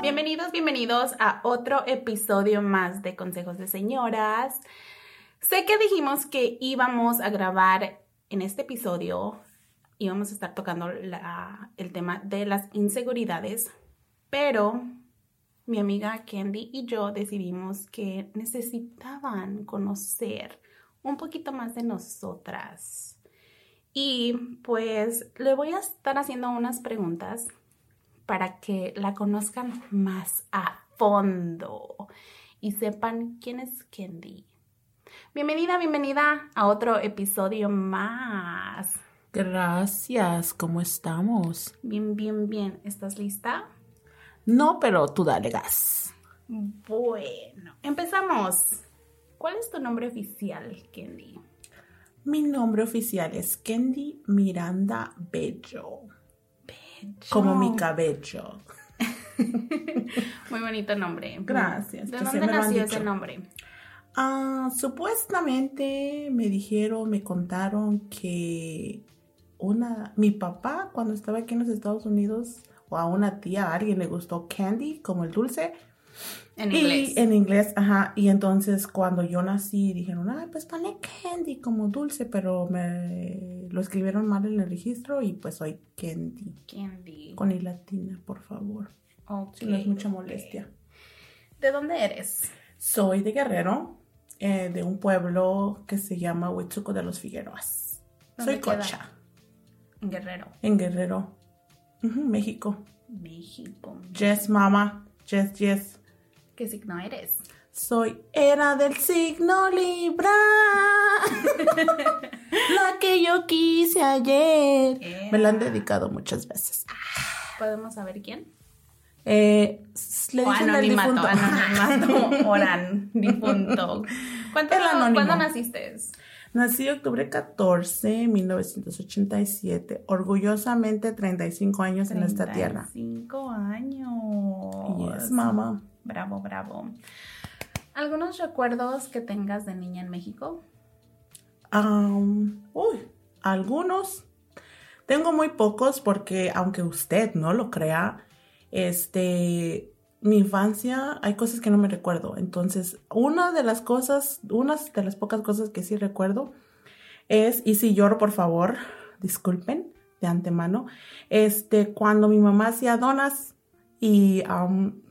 Bienvenidos, bienvenidos a otro episodio más de Consejos de Señoras. Sé que dijimos que íbamos a grabar en este episodio, íbamos a estar tocando el tema de las inseguridades, pero mi amiga Candy y yo decidimos que necesitaban conocer un poquito más de nosotras. Y pues le voy a estar haciendo unas preguntas para que la conozcan más a fondo y sepan quién es Candy. Bienvenida, bienvenida a otro episodio más. Gracias, ¿cómo estamos? Bien, bien, bien. ¿Estás lista? No, pero tú dale gas. Bueno, empezamos. ¿Cuál es tu nombre oficial, Candy? Mi nombre oficial es Candy Miranda Bello. Bello. Como mi cabello. Muy bonito nombre. Gracias. ¿De dónde nació ese nombre? Ah, supuestamente me dijeron, me contaron que una, mi papá cuando estaba aquí en los Estados Unidos o a una tía, a alguien le gustó candy, como el dulce. En y inglés. en inglés, ajá. Y entonces cuando yo nací dijeron, ay, pues ponle candy como dulce, pero me lo escribieron mal en el registro y pues soy candy. Candy. Con i latina, por favor. Ok, Si no es mucha molestia. ¿De dónde eres? Soy de Guerrero, eh, de un pueblo que se llama Huitzuco de los Figueroas. ¿Dónde Soy queda? cocha, En Guerrero, en Guerrero, México. México. Yes, mama. Yes, yes. ¿Qué signo eres? Soy era del signo Libra. la que yo quise ayer. Me la han dedicado muchas veces. ¿Podemos saber quién? Eh, le O dicen anonimato, difunto. anonimato, oran, difunto. ¿Cuánto. ¿Cuándo naciste? Nací octubre 14, 1987. Orgullosamente 35 años en esta tierra. Cinco años. Yes, mama. Bravo, bravo. ¿Algunos recuerdos que tengas de niña en México? Uy, algunos. Tengo muy pocos porque aunque usted no lo crea, este, mi infancia hay cosas que no me recuerdo. Entonces, una de las cosas, unas de las pocas cosas que sí recuerdo es, y si lloro, por favor, disculpen de antemano, este, cuando mi mamá hacía donas y am,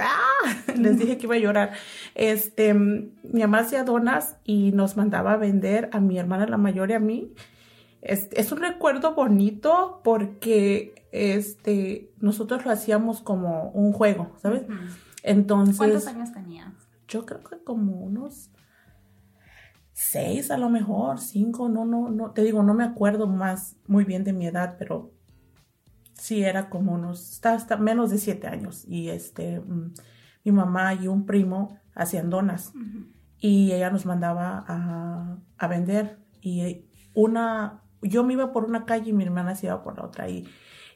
¡ah! les dije que iba a llorar. Este, mi mamá hacía donas y nos mandaba a vender a mi hermana la mayor y a mí. Es, es un recuerdo bonito porque este, nosotros lo hacíamos como un juego, ¿sabes? Entonces, ¿Cuántos años tenías? yo creo que como unos seis a lo mejor, cinco, no, no, no, te digo, no me acuerdo más muy bien de mi edad, pero sí era como unos, está hasta menos de siete años. Y este, mm, mi mamá y un primo hacían donas y ella nos mandaba a, a vender y una, yo me iba por una calle y mi hermana se iba por la otra y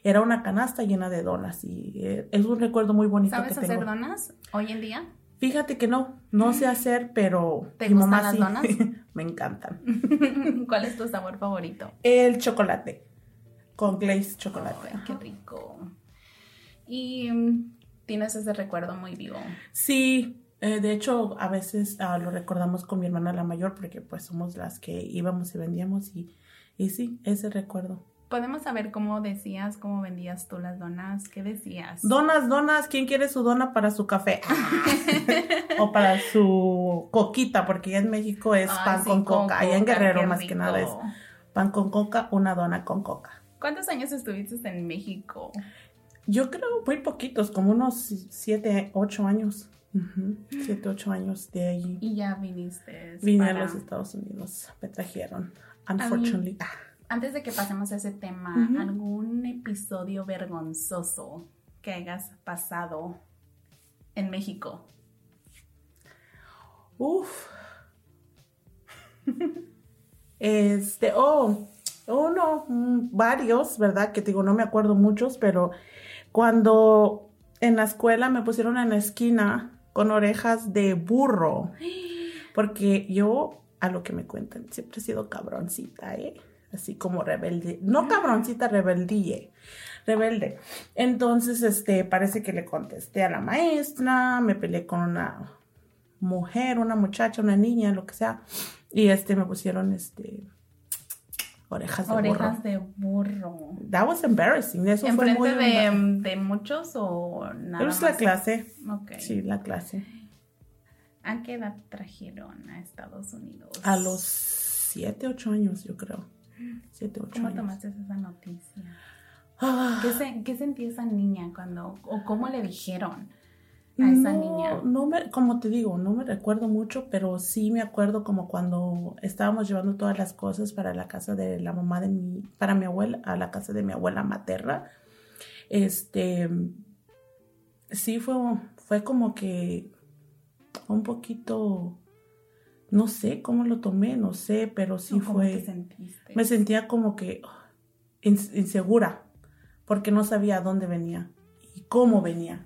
era una canasta llena de donas y eh, es un recuerdo muy bonito ¿Sabes que hacer tengo. donas hoy en día? Fíjate que no, no sé hacer, pero ¿Te mi gustan mamá las sí. donas? Me encantan. ¿Cuál es tu sabor favorito? El chocolate con glaze chocolate. Ay, qué rico. Y mm, tienes ese recuerdo muy vivo. Sí, eh, de hecho a veces ah, lo recordamos con mi hermana la mayor porque pues somos las que íbamos y vendíamos y, y sí, ese recuerdo. ¿Podemos saber cómo decías, cómo vendías tú las donas? ¿Qué decías? Donas, donas, ¿quién quiere su dona para su café? o para su coquita, porque ya en México es Ay, pan sí, con coca. Allá en Guerrero más que nada es pan con coca, una dona con coca. ¿Cuántos años estuviste en México? Yo creo muy poquitos, como unos siete, ocho años. Ujú, Siete, ocho años de ahí. Y ya viniste. Vine para- a los Estados Unidos, me trajeron. Unfortunately. Antes de que pasemos a ese tema. ¿algún episodio vergonzoso que hayas pasado en México? Uf. Este, oh, uno, mm, varios, ¿verdad? Que te digo, no me acuerdo muchos, pero cuando en la escuela me pusieron en la esquina con orejas de burro, porque yo a lo que me cuentan, siempre he sido cabroncita, ¿eh? Así como rebelde. No cabroncita, rebeldía. Rebelde. Entonces, este, parece que le contesté a la maestra, me peleé con una mujer, una muchacha, una niña, lo que sea. Y este, me pusieron, este, orejas de Orejas burro. de burro. That was embarrassing. Eso fue ¿Enfrente muy... de, de muchos o nada Es más? la clase. Ok. Sí, la clase. ¿A qué edad trajeron a Estados Unidos? A los siete, ocho años, yo creo. Siete, ocho ¿Cómo años. tomaste esa noticia? Ah, ¿Qué, se- qué sentía esa niña cuando, o cómo le dijeron a esa no, niña? No me, como te digo, no me recuerdo mucho, pero sí me acuerdo como cuando estábamos llevando todas las cosas para la casa de la mamá de mi, para mi abuela, a la casa de mi abuela materna. Este, sí fue, fue como que un poquito, no sé cómo lo tomé, no sé, pero sí ¿O ¿Cómo fue. te sentiste? Me sentía como que ins- insegura, porque no sabía a dónde venía y cómo venía.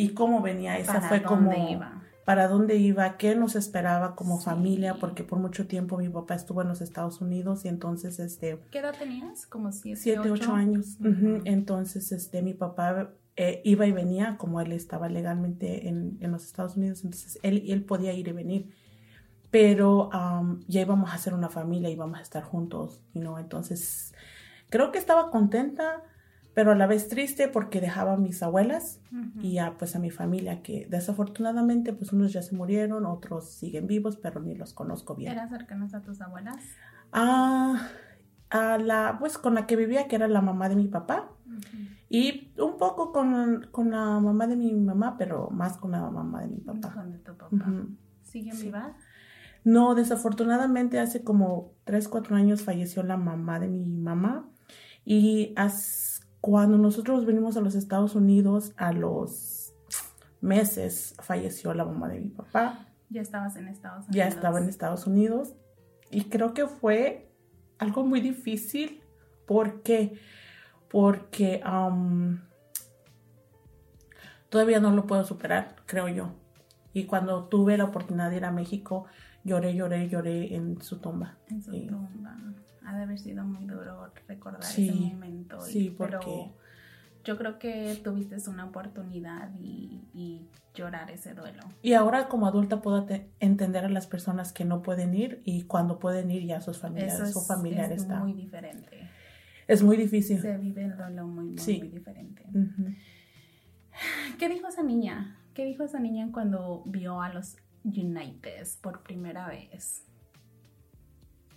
Y cómo venía, esa ¿Para fue dónde como iba? para dónde iba, qué nos esperaba como Sí. familia, porque por mucho tiempo mi papá estuvo en los Estados Unidos y entonces este ¿Qué edad tenías? ¿Como siete, siete, ocho años. Ujú. Ujú. Entonces, este, mi papá eh, iba y venía, como él estaba legalmente en, en los Estados Unidos, entonces él, él podía ir y venir. Pero am, ya íbamos a hacer una familia, íbamos a estar juntos, you know? Entonces, creo que estaba contenta, pero a la vez triste porque dejaba a mis abuelas Ujú. y a, pues a mi familia, que desafortunadamente, pues unos ya se murieron, otros siguen vivos, pero ni los conozco bien. ¿Eras cercanas a tus abuelas? Ah, a la, pues con la que vivía, que era la mamá de mi papá, Ujú. y un poco con, con la mamá de mi mamá, pero más con la mamá de mi papá. Con de tu papá. ¿Siguen Sí. vivas? No, desafortunadamente hace como 3, 4 años falleció la mamá de mi mamá y as- cuando nosotros venimos a los Estados Unidos, a los meses falleció la mamá de mi papá. Ya estabas en Estados Unidos. ya estaba en Estados Unidos y creo que fue algo muy difícil. ¿Por qué? Porque am, todavía no lo puedo superar, creo yo. Y cuando tuve la oportunidad de ir a México, lloré, lloré, lloré en su tumba. En su Sí. tumba. Ha de haber sido muy duro recordar Sí, ese momento. y- sí, pero porque- yo creo que tuviste una oportunidad y, y llorar ese duelo. Y ahora como adulta puedo te- entender a las personas que no pueden ir y cuando pueden ir ya sus familiares, es, su familiar es está. muy diferente. Es muy difícil. Se vive el duelo muy, muy, Sí. muy diferente. ¿Qué dijo esa niña? ¿Qué dijo esa niña cuando vio a los Unites por primera vez?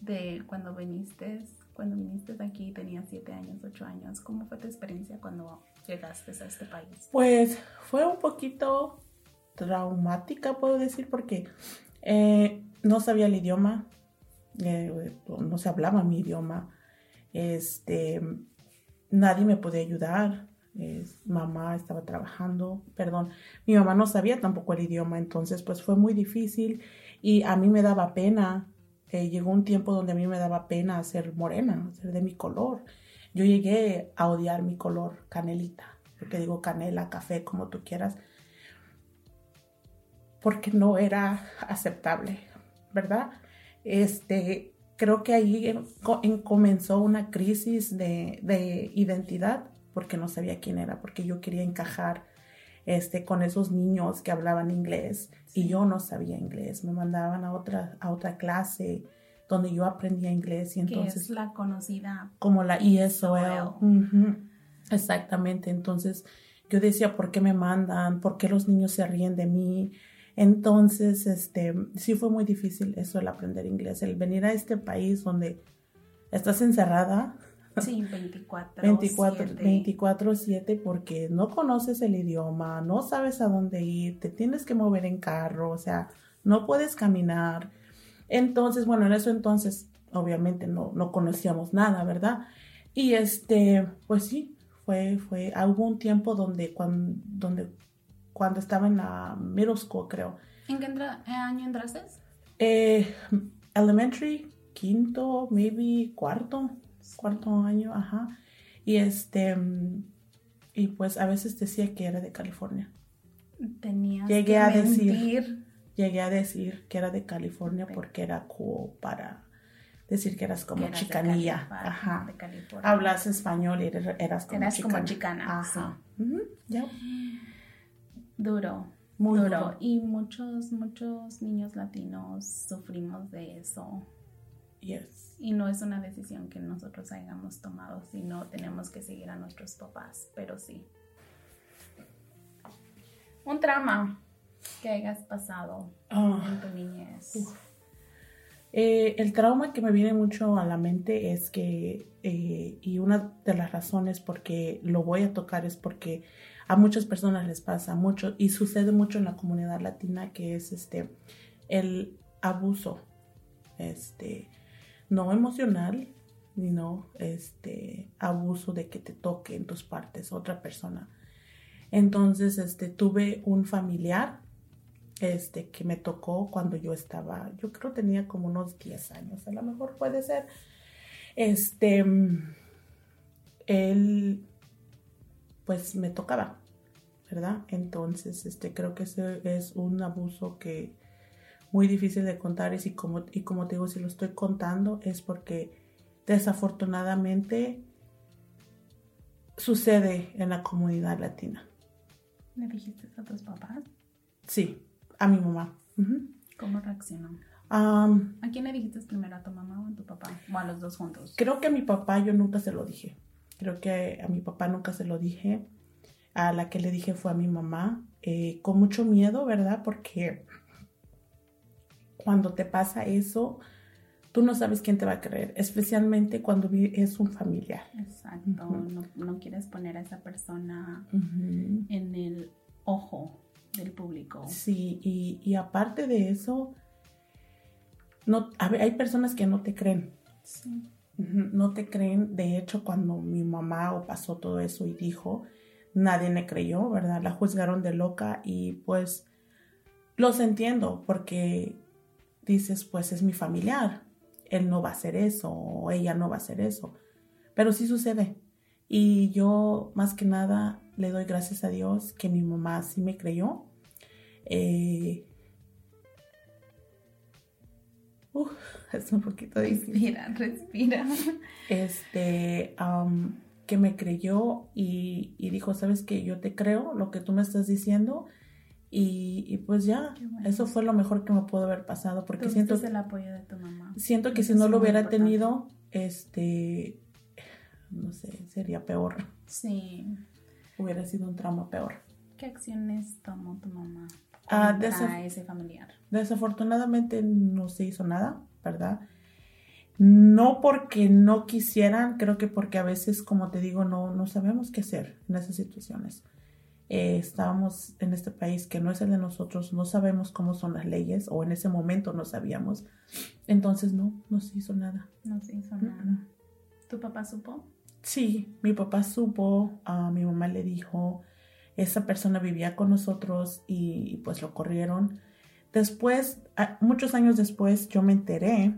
De cuando viniste, cuando viniste aquí tenías siete años, ocho años. ¿Cómo fue tu experiencia cuando llegaste a este país? Pues fue un poquito traumática, puedo decir, porque eh, no sabía el idioma, eh, no se hablaba mi idioma, este, nadie me podía ayudar, mamá estaba trabajando, perdón, mi mamá no sabía tampoco el idioma, entonces pues fue muy difícil y a mí me daba pena, eh, llegó un tiempo donde a mí me daba pena ser morena, ser de mi color. Yo llegué a odiar mi color canelita, yo te digo canela, café, como tú quieras, porque no era aceptable, ¿verdad? Este, creo que ahí co- en- comenzó una crisis de identidad, porque no sabía quién era, porque yo quería encajar este, con esos niños que hablaban inglés y yo no sabía inglés. Me mandaban a otra, a otra clase donde yo aprendía inglés y que entonces es la conocida como la ESOL. Exactamente. Entonces yo decía, ¿por qué me mandan? ¿Por qué los niños se ríen de mí? Entonces, este, sí fue muy difícil eso, el aprender inglés, el venir a este país donde estás encerrada Sí, 24. 24, 7. 24/7 porque no conoces el idioma, no sabes a dónde ir, te tienes que mover en carro, o sea, no puedes caminar. Entonces, bueno, en eso entonces, obviamente no, no conocíamos nada, ¿verdad? Y este, pues sí, fue, fue, hubo un tiempo donde cuando, donde, cuando estaba en la middle school, creo, ¿En qué entra- eh, año entraste? eh, elementary, quinto, maybe cuarto, cuarto año, ajá. Y este, mm, y pues a veces decía que era de California. Tenías Llegué que a decir- llegué a decir que era de California porque era cool para decir que eras como Que eras de chicanilla. Cali- Ajá. de California. Hablas español y eres, eras como Eras chicana. como chicana, Ajá. Ya. Duro. Muy duro. duro. Y muchos, muchos niños latinos sufrimos de eso. Yes. Y no es una decisión que nosotros hayamos tomado, sino tenemos que seguir a nuestros papás, pero sí. Un trauma que hayas pasado Ah. en tu niñez. Eh, el trauma que me viene mucho a la mente es que, eh, y una de las razones por qué lo voy a tocar es porque a muchas personas les pasa mucho y sucede mucho en la comunidad latina que es este el abuso, este, no emocional, sino este abuso de que te toque en tus partes otra persona. Entonces, este, tuve un familiar este, que me tocó cuando yo estaba, yo creo tenía como unos 10 años, a lo mejor puede ser. Este, él, pues me tocaba, ¿verdad? Entonces, este, creo que ese es un abuso que muy difícil de contar y, si como, y como te digo, si lo estoy contando es porque desafortunadamente sucede en la comunidad latina. ¿Le dijiste a tus papás? Sí, a mi mamá. ¿Cómo reaccionó? Am, ¿A quién le dijiste primero? ¿A tu mamá o a tu papá? ¿O a los dos juntos? creo que a mi papá yo nunca se lo dije. Creo que a mi papá nunca se lo dije. A la que le dije fue a mi mamá. eh, con mucho miedo, ¿verdad? Porque cuando te pasa eso, tú no sabes quién te va a creer. Especialmente cuando es un familiar. Exacto. No, no quieres poner a esa persona en el ojo del público. Sí, y, y aparte de eso, no, a ver, hay personas que no te creen. Sí. No te creen. De hecho, cuando mi mamá o pasó todo eso y dijo, nadie me creyó, ¿verdad? La juzgaron de loca y pues los entiendo porque dices, pues es mi familiar. Él no va a hacer eso o ella no va a hacer eso. Pero sí sucede. Y yo más que nada le doy gracias a Dios que mi mamá sí me creyó. Eh, uf, es un poquito difícil Respira, respira. este, que me creyó y, y dijo, sabes que yo te creo lo que tú me estás diciendo y, y pues ya, bueno. eso fue lo mejor que me pudo haber pasado porque siento, el apoyo de tu mamá. siento que Eso si no lo hubiera importante. tenido, este, no sé, sería peor, Sí. hubiera sido un trauma peor. ¿Qué acciones tomó tu mamá Ah, desaf- ese familiar? Desafortunadamente no se hizo nada, ¿verdad? No porque no quisieran, creo que porque a veces, como te digo, no, no sabemos qué hacer en esas situaciones. Eh, estábamos en este país que no es el de nosotros, no sabemos cómo son las leyes o en ese momento no sabíamos. Entonces no, no se hizo nada. No se hizo nada. mm. ¿Tu papá supo? Sí, mi papá supo, a mi mamá le dijo, esa persona vivía con nosotros y, y, pues lo corrieron. Después, a- muchos años después, yo me enteré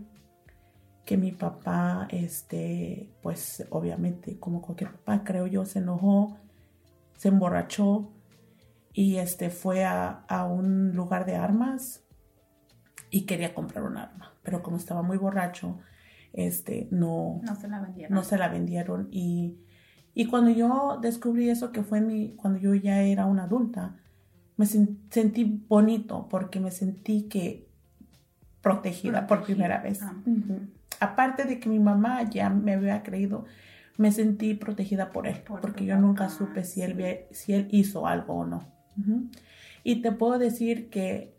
que mi papá, este, pues obviamente, como cualquier papá, creo yo, se enojó, se emborrachó y este fue a, a un lugar de armas y quería comprar un arma, pero como estaba muy borracho, este, no, No se la vendieron. no se la vendieron y, y cuando yo descubrí eso que fue mi, cuando yo ya era una adulta, me sen- sentí bonito porque me sentí que protegida, por primera vez. ah. Aparte de que mi mamá ya me había creído, me sentí protegida por él, Por porque yo nunca supe si él, si él hizo algo o no. Y te puedo decir que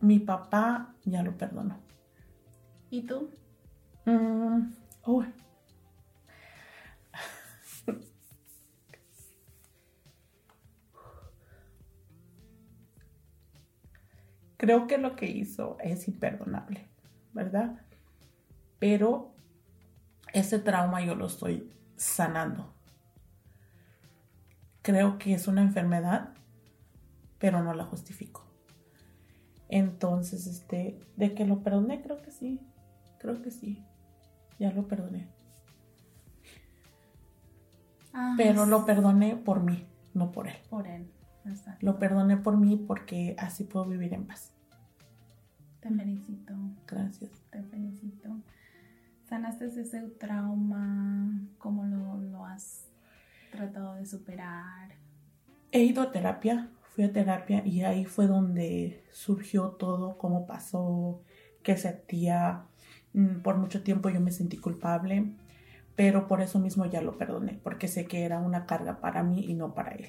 mi papá ya lo perdonó. ¿Y tú? Mm. Creo que lo que hizo es imperdonable, ¿verdad? Pero ese trauma yo lo estoy sanando. Creo que es una enfermedad, pero no la justifico. Entonces, este, de que lo perdoné, creo que sí. Creo que sí. Ya lo perdoné. Ah, Pero lo perdoné por mí, no por él. Por él. Exacto. Lo perdoné por mí porque así puedo vivir en paz. Te felicito, Gracias. te felicito. ¿Sanaste ese trauma? ¿Cómo lo, lo has tratado de superar? He ido a terapia, fui a terapia y ahí fue donde surgió todo, cómo pasó, qué sentía. Mm, Por mucho tiempo yo me sentí culpable, pero por eso mismo ya lo perdoné, porque sé que era una carga para mí y no para él.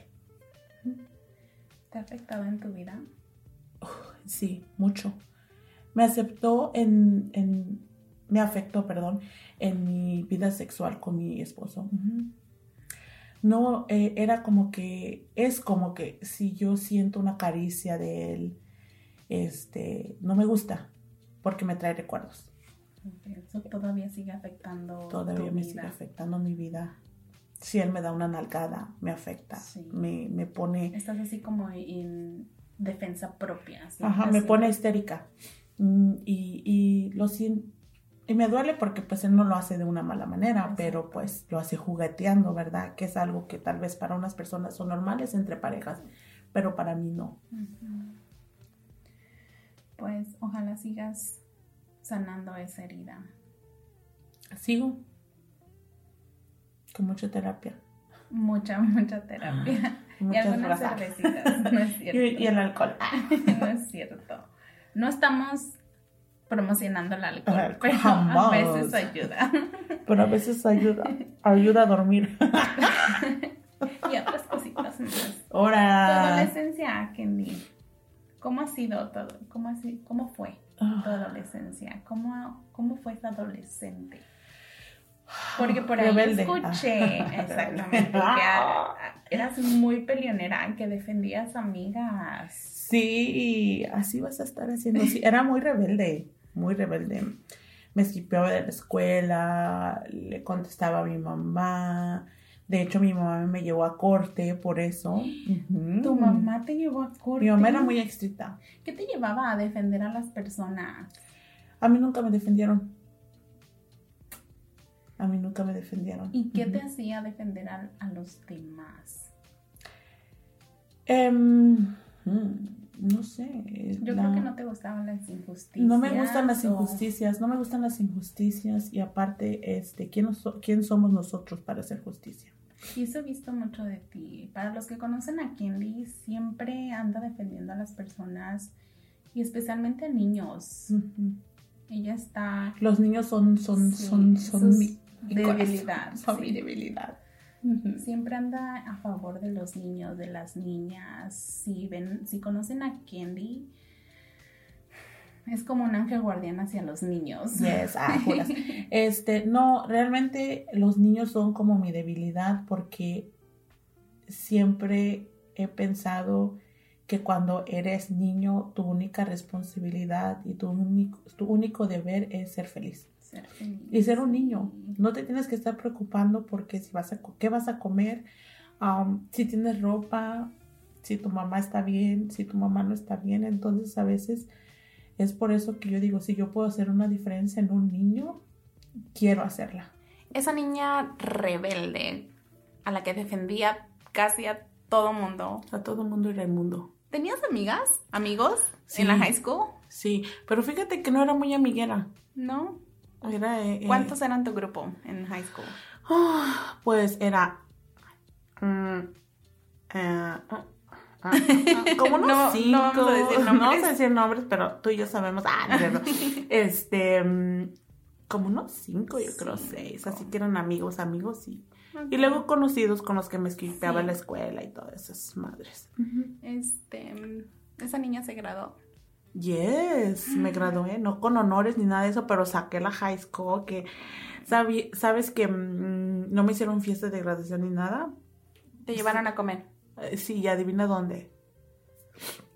¿Te ha afectado en tu vida? Sí, mucho. Me aceptó en, en- me afectó, perdón, en mi vida sexual con mi esposo. No, eh, era como que, es como que si yo siento una caricia de él, este, no me gusta, porque me trae recuerdos. Eso todavía sigue afectando Todavía tu me vida. sigue afectando mi vida. Si él me da una nalgada, me afecta, Sí. me, me pone... Estás así como en defensa propia. ¿sí? Ajá, me pone histérica. Mm, y, y lo siento. Y me duele porque pues él no lo hace de una mala manera, Exacto. pero pues lo hace jugueteando, ¿verdad? Que es algo que tal vez para unas personas son normales entre parejas, pero para mí no. Pues ojalá sigas sanando esa herida. Sigo con mucha terapia. Mucha, mucha terapia. y Muchas algunas cervecitas. No es cierto. Y, y el alcohol. no es cierto. No estamos promocionando el alcohol, pero a veces ayuda. Pero a veces ayuda, ayuda a dormir. y otras cositas más. Tu adolescencia, Kendi. ¿Cómo ha sido todo? ¿Cómo, ha sido- cómo fue tu Ah, adolescencia? ¿Cómo, cómo fue esa adolescente? Porque por ahí Rebelde. escuché Ah. exactamente que eras muy peleonera, que defendías amigas. Sí, así vas a estar haciendo. Sí, era muy rebelde, muy rebelde. Me esquipeaba de la escuela, le contestaba a mi mamá. De hecho, mi mamá me llevó a corte por eso. Tu mamá te llevó a corte. Mi mamá era muy estricta. ¿Qué te llevaba a defender a las personas? A mí nunca me defendieron. A mí nunca me defendieron. ¿Y qué te Ujú. hacía defender a, a los demás? Em, mm, no sé. Yo la- creo que no te gustaban las injusticias. No me gustan las o- injusticias, no me gustan las injusticias y aparte, este, ¿quién, nos- quién somos nosotros para hacer justicia? Y eso he visto mucho de ti. Para los que conocen a Kendi, siempre anda defendiendo a las personas y especialmente a niños. Ujú. Ella está Los niños son, son, Sí, son, son sus mi, mi debilidad, corazón, son sí. mi debilidad. Siempre anda a favor de los niños, de las niñas. Si ven, si conocen a Kendi, es como un ángel guardián hacia los niños. Yes, ah, juras. Este, no, realmente los niños son como mi debilidad porque siempre he pensado que cuando eres niño, tu única responsabilidad y tu único, tu único deber es ser feliz. Ser feliz. Y ser un niño. No te tienes que estar preocupando porque si vas a, qué vas a comer, um, si tienes ropa, si tu mamá está bien, si tu mamá no está bien. Entonces a veces es por eso que yo digo, si yo puedo hacer una diferencia en un niño, quiero hacerla. Esa niña rebelde a la que defendía casi a todo mundo. A todo mundo y el mundo. ¿Tenías amigas? ¿Amigos? Sí. ¿En la high school? Sí, pero fíjate que no era muy amiguera. ¿No? Era, eh, eh, ¿Cuántos eran tu grupo en high school? Ah, pues era. mm, eh, ah, ah, ah, como unos No- no cinco. vamos a decir No vamos a decir nombres, pero tú y yo sabemos. Ah, no. Este. mm, Como unos cinco, yo creo, Cinco. seis. Así que eran amigos, amigos y. Y luego conocidos con los que me esquipeaba Sí. en la escuela y todas esas madres. Este, mm, esa niña se graduó. Yes, me gradué, no con honores ni nada de eso, pero saqué la high school que sabi- sabes que mm, no me hicieron fiesta de graduación ni nada. Te llevaron a comer Eh, Sí, y adivina dónde.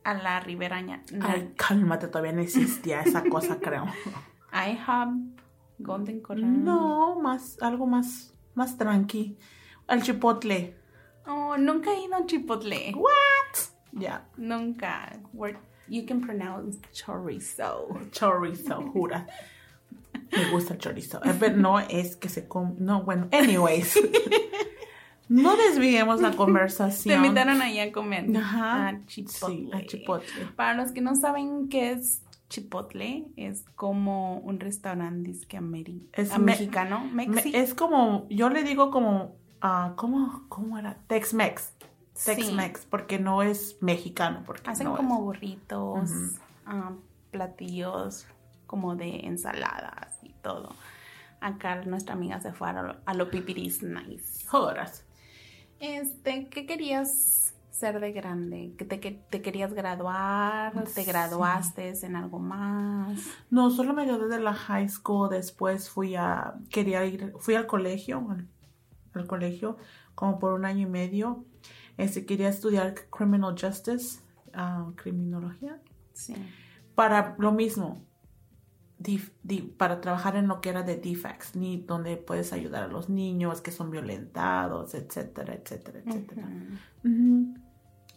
a la Riberaña. No. Ay, cálmate, todavía no existía esa cosa, creo. IHOB, Golden Corral. No, más, algo más, más tranqui. Al chipotle. Oh, nunca he ido a Chipotle. Ya, Nunca. Where you can pronounce chorizo. chorizo, jura. Me gusta el chorizo. Pero no es que se come, no, bueno, anyways. No desviemos la Te conversación. invitaron ahí a comer. Ajá. A Chipotle. Sí, a Chipotle. Para los que no saben qué es Chipotle, es como un restaurante disque ameri- Es me- mexicano. Me- Mexi. es como, yo le digo como, ah, ¿cómo, ¿cómo era? Tex-Mex. Sí. Tex-Mex, porque no es mexicano. Porque Hacen no es. como burritos, ah, platillos como de ensaladas y todo. Acá nuestra amiga se fue a lo, a lo pipiris nice. Este, ¿qué querías ser de grande? ¿Que te, te querías graduar? ¿Te Sí. graduaste en algo más? No, solo me gradué de la high school, después fui a, quería ir, fui al colegio, al, al colegio, como por un año y medio. Este, quería estudiar criminal justice, ah, criminología, Sí. para lo mismo, dif- di- para trabajar en lo que era de defects, ni donde puedes ayudar a los niños que son violentados, etcétera, etcétera, etcétera.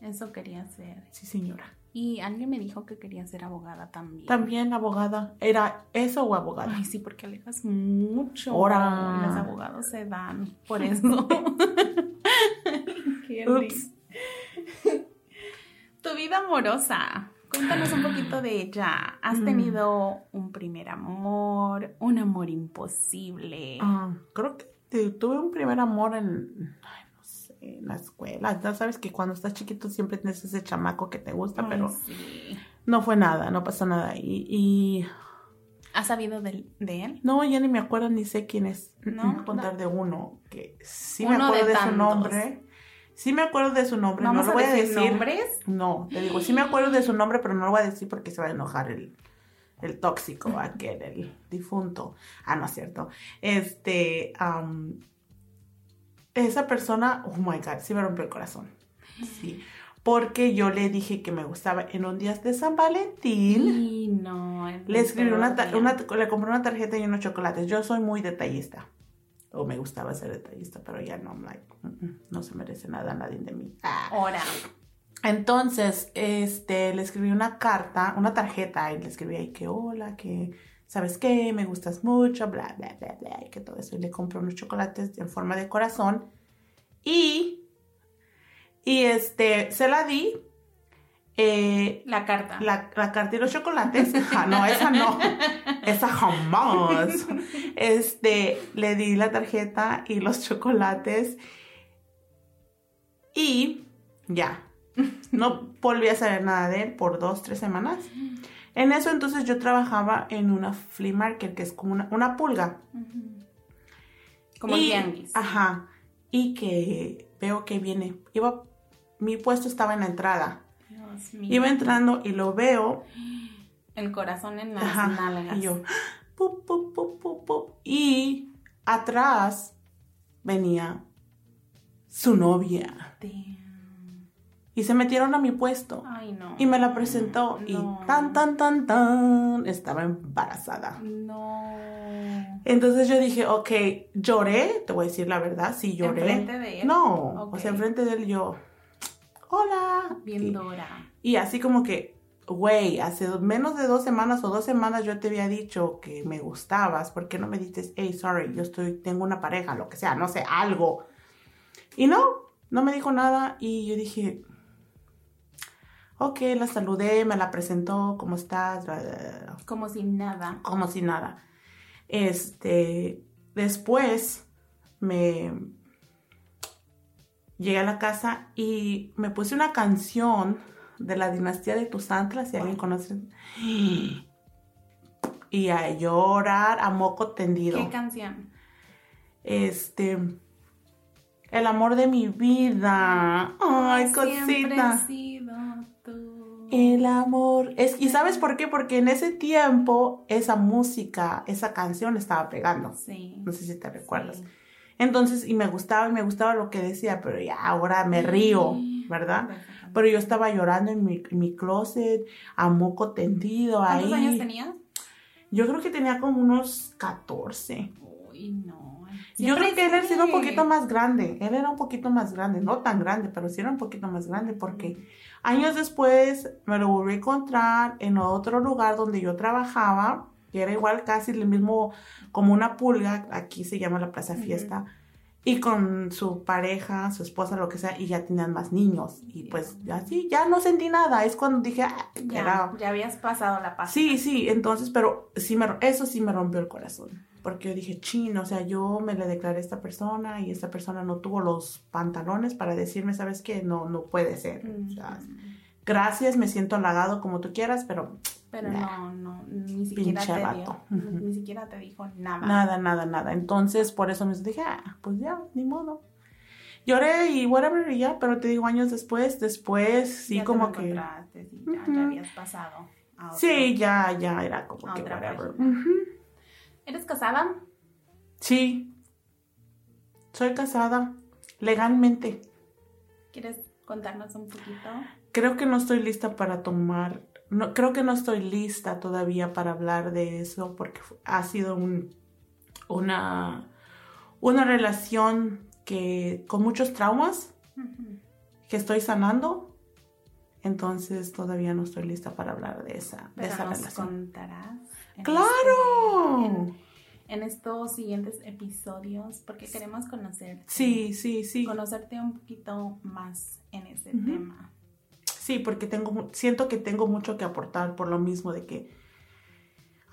Eso quería ser. Sí, señora. Y alguien me dijo que quería ser abogada también. También abogada, ¿era eso o abogada? Ay, sí, porque alegas mucho. Ahora. Los abogados se dan por eso. Ups. Tu vida amorosa. Cuéntanos un poquito de ella. ¿Has Mm. tenido un primer amor? ¿Un amor imposible? Ah, creo que te- tuve un primer amor en, ay, no sé, en la escuela. Ya sabes que cuando estás chiquito siempre tienes ese chamaco que te gusta, Ay, pero sí. no fue nada, no pasó nada. Y, y ¿Has sabido de, de él? no, ya ni me acuerdo ni sé quién es. No, contar no. de uno que sí Uno me acuerdo de de, su nombre. Sí me acuerdo de su nombre, no ¿Vamos lo a voy a decir nombres? No, te digo, sí me acuerdo de su nombre, pero no lo voy a decir porque se va a enojar el, el tóxico, aquel, el difunto. Ah, no es cierto. Este, am, esa persona, oh my God, sí me rompió el corazón. Sí. Porque yo le dije que me gustaba en un día de San Valentín. Y no. Le escribí una, una- le compré una tarjeta y unos chocolates. Yo soy muy detallista. O me gustaba ser detallista, pero ya no, I'm like, no se merece nada nadie de mí. Ah. Ahora. Entonces, este, le escribí una carta, una tarjeta, y le escribí ahí que hola, que sabes qué, me gustas mucho, bla, bla, bla, bla, y que todo eso. Y le compré unos chocolates en forma de corazón. Y, y este, se la di. Eh, La carta. la, la carta y los chocolates. Ah, no, esa no. Esa jamás. Este, le di la tarjeta y los chocolates. Y ya. No volví a saber nada de él por dos, tres semanas. En eso entonces yo trabajaba en una flea market, que es como una, una pulga. Como Y- tianguis. Ajá. Y que veo que viene. Iba, mi puesto estaba en la entrada. Dios mío. Iba entrando y lo veo El corazón en las Ajá, nalgas. Y yo, pup, pup, pup. Y atrás venía su novia. Damn. Y se metieron a mi puesto. Ay, no. Y me la presentó. No. Y tan, tan, tan, tan. Estaba embarazada. No. Entonces yo dije, ok, lloré. Te voy a decir la verdad, sí lloré. ¿Enfrente de él? No, o sea, enfrente de él yo, hola. Bien Y- dura. Y así como que, güey, hace menos de dos semanas o dos semanas yo te había dicho que me gustabas. ¿Por qué no me dices, hey, sorry, yo estoy, tengo una pareja, lo que sea, no sé, algo? Y no, no me dijo nada y yo dije, ok, la saludé, me la presentó, ¿cómo estás? Como si nada. Como si nada. Este, después me llegué a la casa y me puse una canción de la dinastía de Tusantla, si alguien conoce. Y a llorar a moco tendido. ¿Qué canción? Este, el amor de mi vida. Ay, cosita. he sido tú. El amor. Es, ¿Y sabes por qué? Porque en ese tiempo esa música, esa canción estaba pegando. Sí. No sé si te recuerdas. Sí. Entonces, y me gustaba y me gustaba lo que decía, pero ya ahora me río, ¿verdad? Pero yo estaba llorando en mi, en mi closet, a moco tendido ahí. ¿Cuántos años tenías? Yo creo que tenía como unos 14. Uy, no. Yo creo que él ha sido un sí. poquito más grande. Él era un poquito más grande, no tan grande, pero sí era un poquito más grande porque años después me lo volví a encontrar en otro lugar donde yo trabajaba, que era igual casi el mismo, como una pulga, aquí se llama la Plaza. Fiesta. y con su pareja, su esposa, lo que sea, y ya tenían más niños. Y pues así, ya no sentí nada. Es cuando dije, ah, Ya, era- ya habías pasado la paz. Sí, sí, entonces, pero sí me, eso sí me rompió el corazón. Porque yo dije, chin, o sea, yo me le declaré a esta persona y esta persona no tuvo los pantalones para decirme, ¿sabes qué? No, no puede ser. O sea, gracias, me siento halagado como tú quieras, pero Pero Nah. no, no, ni siquiera Pinche te vato. dio, ni siquiera te dijo nada. nada, nada, nada. Entonces, por eso me dije, ah, pues ya, ni modo. Lloré y whatever, y ya, pero te digo, años después, después, sí, Ya te como lo que... encontraste, sí, ya, Ujú. ya habías pasado. a otro. Sí, ya, ya era como que whatever. ¿Eres casada? Sí, soy casada legalmente. ¿Quieres contarnos un poquito? Creo que no estoy lista para tomar, no, creo que no estoy lista todavía para hablar de eso porque ha sido un, una, una relación que con muchos traumas que estoy sanando. Entonces todavía no estoy lista para hablar de esa, de Pero esa nos relación. contarás. en ¡Claro! este- en, en estos siguientes episodios, porque queremos conocerte. Sí, sí, sí. Conocerte un poquito más en ese tema. Sí, porque tengo, siento que tengo mucho que aportar por lo mismo de que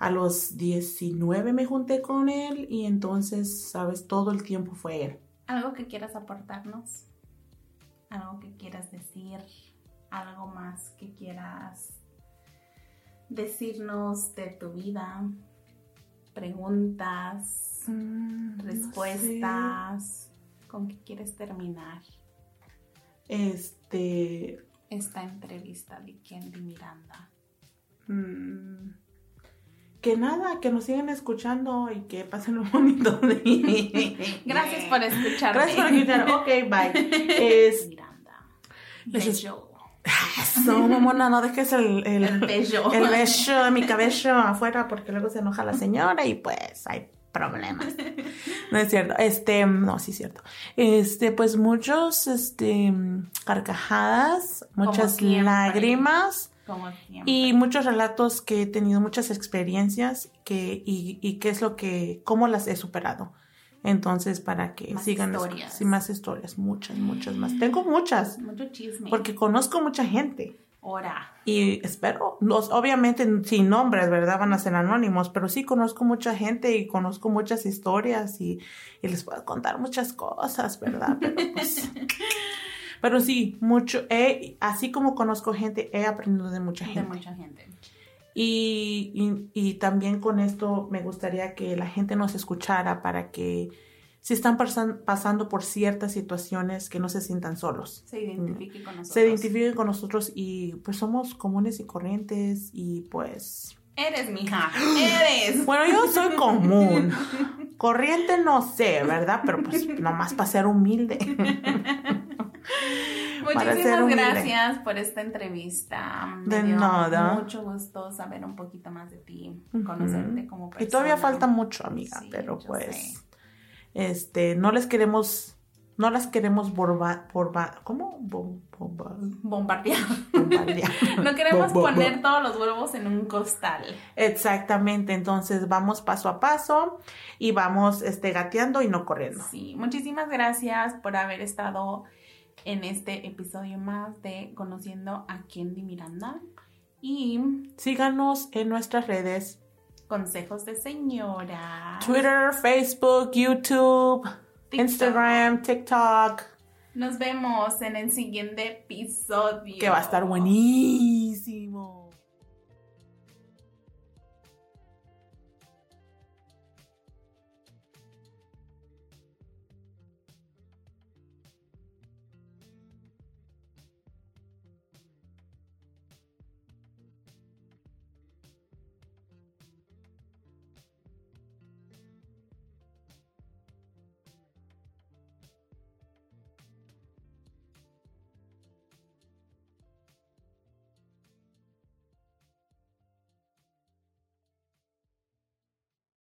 a los 19 me junté con él y entonces, sabes, todo el tiempo fue él. ¿Algo que quieras aportarnos? ¿Algo que quieras decir? ¿Algo más que quieras decirnos de tu vida? ¿Preguntas? Mm, ¿Respuestas? ¿Con qué quieres terminar Este, esta entrevista de Candy Miranda? mm, que nada, que nos sigan escuchando y que pasen un bonito día. Gracias por escucharme. Gracias por escuchar. Ok, bye. Es, Miranda. Bello. eso, mamona, no dejes el, el, El bello. el de mi cabello afuera porque luego se enoja la señora y pues hay problemas. No es cierto. Este, no, sí es cierto. Este, pues muchos, este, carcajadas, muchas lágrimas Como y muchos relatos que he tenido, muchas experiencias que, y, y qué es lo que, cómo las he superado. Entonces, para que Más sigan historias. sí, más historias, muchas, muchas más. Tengo muchas, Mucho chisme. porque conozco mucha gente. Ahora. Y espero, los, obviamente sin nombres, ¿verdad? Van a ser anónimos, pero sí conozco mucha gente y conozco muchas historias y, y les puedo contar muchas cosas, ¿verdad? Pero pues... pero sí, mucho, he, así como conozco gente, he aprendido de mucha De gente. mucha gente. Y, y, y también con esto me gustaría que la gente nos escuchara para que si están pasan- pasando por ciertas situaciones, que no se sientan solos Se identifique con nosotros. se identifiquen con nosotros y pues somos comunes y corrientes y pues Eres, mija. Eres. bueno yo soy común corriente no sé verdad pero pues nomás para ser humilde Muchísimas gracias por esta entrevista. Me De dio nada. Mucho gusto saber un poquito más de ti, conocerte como persona. y todavía falta mucho amiga Sí, pero pues sé. Este no les queremos no las queremos borba, borba ¿cómo? Bo- bomba- Bombardear. bombardear. No queremos poner todos los huevos en un costal. Exactamente, entonces vamos paso a paso y vamos este, gateando y no corriendo. Sí, muchísimas gracias por haber estado en este episodio más de Conociendo a Candy Miranda y Síganos en nuestras redes, consejos de señora. Twitter, Facebook, YouTube, TikTok. Instagram, TikTok, Nos vemos en el siguiente episodio. que va a estar buenísimo.